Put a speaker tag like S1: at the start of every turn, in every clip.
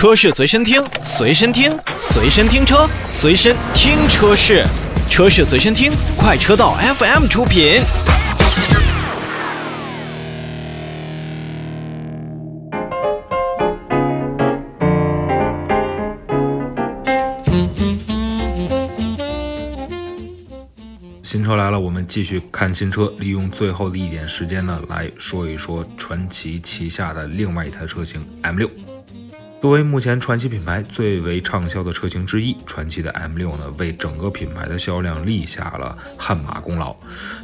S1: 车市随身听，随身听，随身听车，随身听车市，车市随身听，快车道 FM 出品。
S2: 新车来了，我们继续看新车。利用最后的一点时间呢，来说一说传祺旗下的另外一台车型 M6。作为目前传祺品牌最为畅销的车型之一，传祺的 M6 呢，为整个品牌的销量立下了汗马功劳。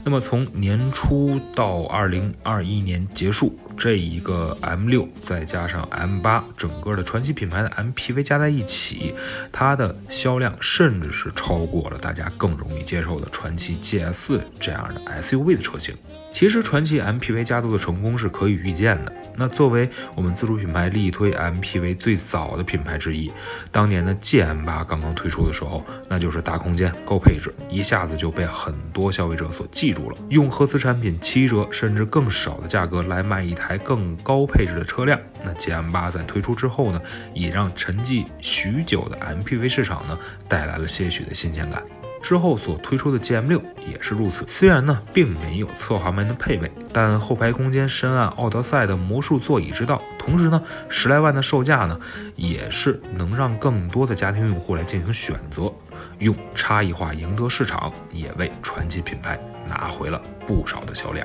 S2: 那么从年初到二零二一年结束，这一个 M6 再加上 M8，整个的传祺品牌的 MPV 加在一起，它的销量甚至是超过了大家更容易接受的传祺 GS 这样的 SUV 的车型。其实传祺 MPV 家族的成功是可以预见的。那作为我们自主品牌力推 MPV 最早的品牌之一，当年的 GM8 刚刚推出的时候，那就是大空间、高配置，一下子就被很多消费者所记住了。用合资产品七折甚至更少的价格来卖一台更高配置的车辆，那 GM8 在推出之后呢，也让沉寂许久的 MPV 市场呢带来了些许的新鲜感。之后所推出的 G M 六也是如此，虽然呢并没有侧滑门的配备，但后排空间深谙奥德赛的魔术座椅之道，同时呢十来万的售价呢也是能让更多的家庭用户来进行选择，用差异化赢得市场，也为传奇品牌拿回了不少的销量。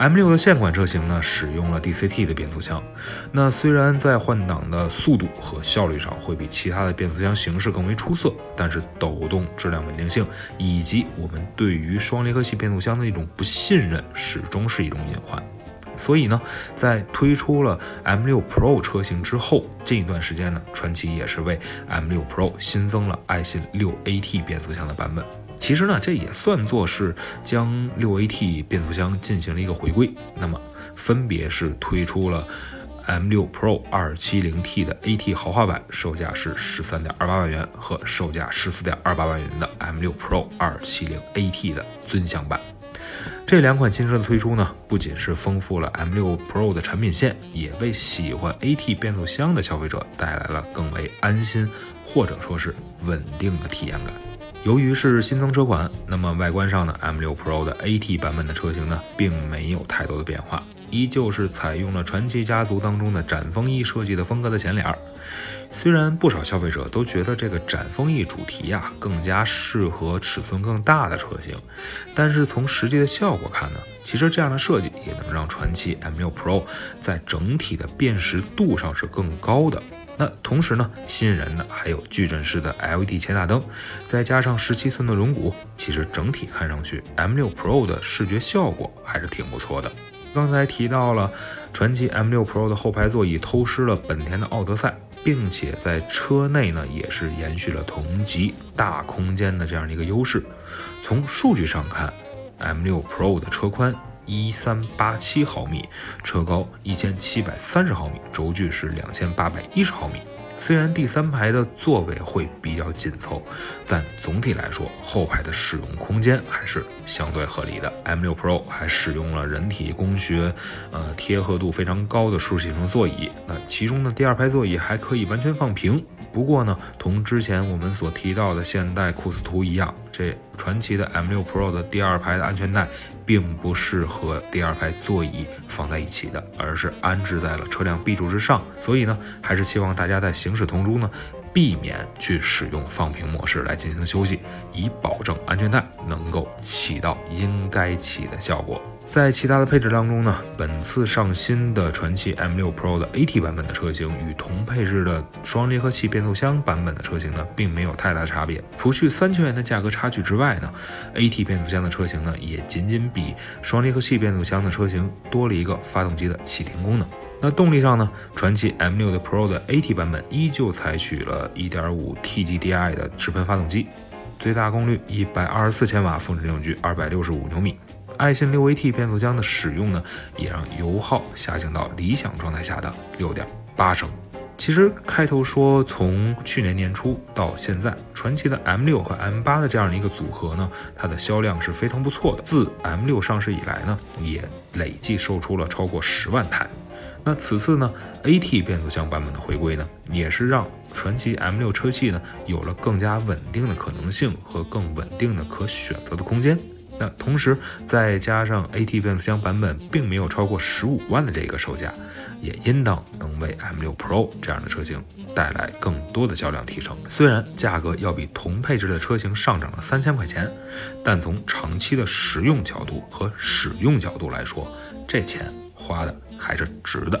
S2: M6 的现款车型呢，使用了 DCT 的变速箱。那虽然在换挡的速度和效率上会比其他的变速箱形式更为出色，但是抖动、质量稳定性以及我们对于双离合器变速箱的一种不信任，始终是一种隐患。所以呢，在推出了 M6 Pro 车型之后，近一段时间呢，传祺也是为 M6 Pro 新增了爱信 6AT 变速箱的版本。其实呢，这也算作是将六 AT 变速箱进行了一个回归。那么，分别是推出了 M6 Pro 270T 的 AT 豪华版，售价是十三点二八万元，和售价十四点二八万元的 M6 Pro 270AT 的尊享版。这两款新车的推出呢，不仅是丰富了 M6 Pro 的产品线，也为喜欢 AT 变速箱的消费者带来了更为安心或者说是稳定的体验感。由于是新增车款，那么外观上呢，M6 Pro 的 AT 版本的车型呢，并没有太多的变化，依旧是采用了传奇家族当中的展风衣设计的风格的前脸。虽然不少消费者都觉得这个展风翼主题呀更加适合尺寸更大的车型，但是从实际的效果看呢，其实这样的设计也能让传祺 M6 Pro 在整体的辨识度上是更高的。那同时呢，吸引人的还有矩阵式的 LED 前大灯，再加上十七寸的轮毂，其实整体看上去 M6 Pro 的视觉效果还是挺不错的。刚才提到了传祺 M6 Pro 的后排座椅偷师了本田的奥德赛，并且在车内呢也是延续了同级大空间的这样的一个优势。从数据上看，M6 Pro 的车宽。一三八七毫米，车高一千七百三十毫米，轴距是两千八百一十毫米。虽然第三排的座位会比较紧凑，但总体来说后排的使用空间还是相对合理的。M6 Pro 还使用了人体工学，呃贴合度非常高的舒适性座椅。那其中呢第二排座椅还可以完全放平。不过呢，同之前我们所提到的现代库斯图一样，这传祺的 M6 Pro 的第二排的安全带并不是和第二排座椅放在一起的，而是安置在了车辆 B 柱之上。所以呢，还是希望大家在行驶途中呢，避免去使用放平模式来进行休息，以保证安全带能够起到应该起的效果。在其他的配置当中呢，本次上新的传祺 M6 Pro 的 AT 版本的车型与同配置的双离合器变速箱版本的车型呢，并没有太大差别。除去三千元的价格差距之外呢，AT 变速箱的车型呢，也仅仅比双离合器变速箱的车型多了一个发动机的启停功能。那动力上呢，传祺 M6 的 Pro 的 AT 版本依旧采取了 1.5TGDI 的直喷发动机，最大功率124千瓦，峰值扭矩265牛米。爱信六 AT 变速箱的使用呢，也让油耗下降到理想状态下的六点八升。其实开头说，从去年年初到现在，传祺的 M 六和 M 八的这样的一个组合呢，它的销量是非常不错的。自 M 六上市以来呢，也累计售出了超过十万台。那此次呢，AT 变速箱版本的回归呢，也是让传祺 M6 车系呢有了更加稳定的可能性和更稳定的可选择的空间。那同时再加上 AT 变速箱版本并没有超过十五万的这个售价，也应当能为 M6 Pro 这样的车型带来更多的销量提升。虽然价格要比同配置的车型上涨了三千块钱，但从长期的实用角度和使用角度来说，这钱花的还是值的。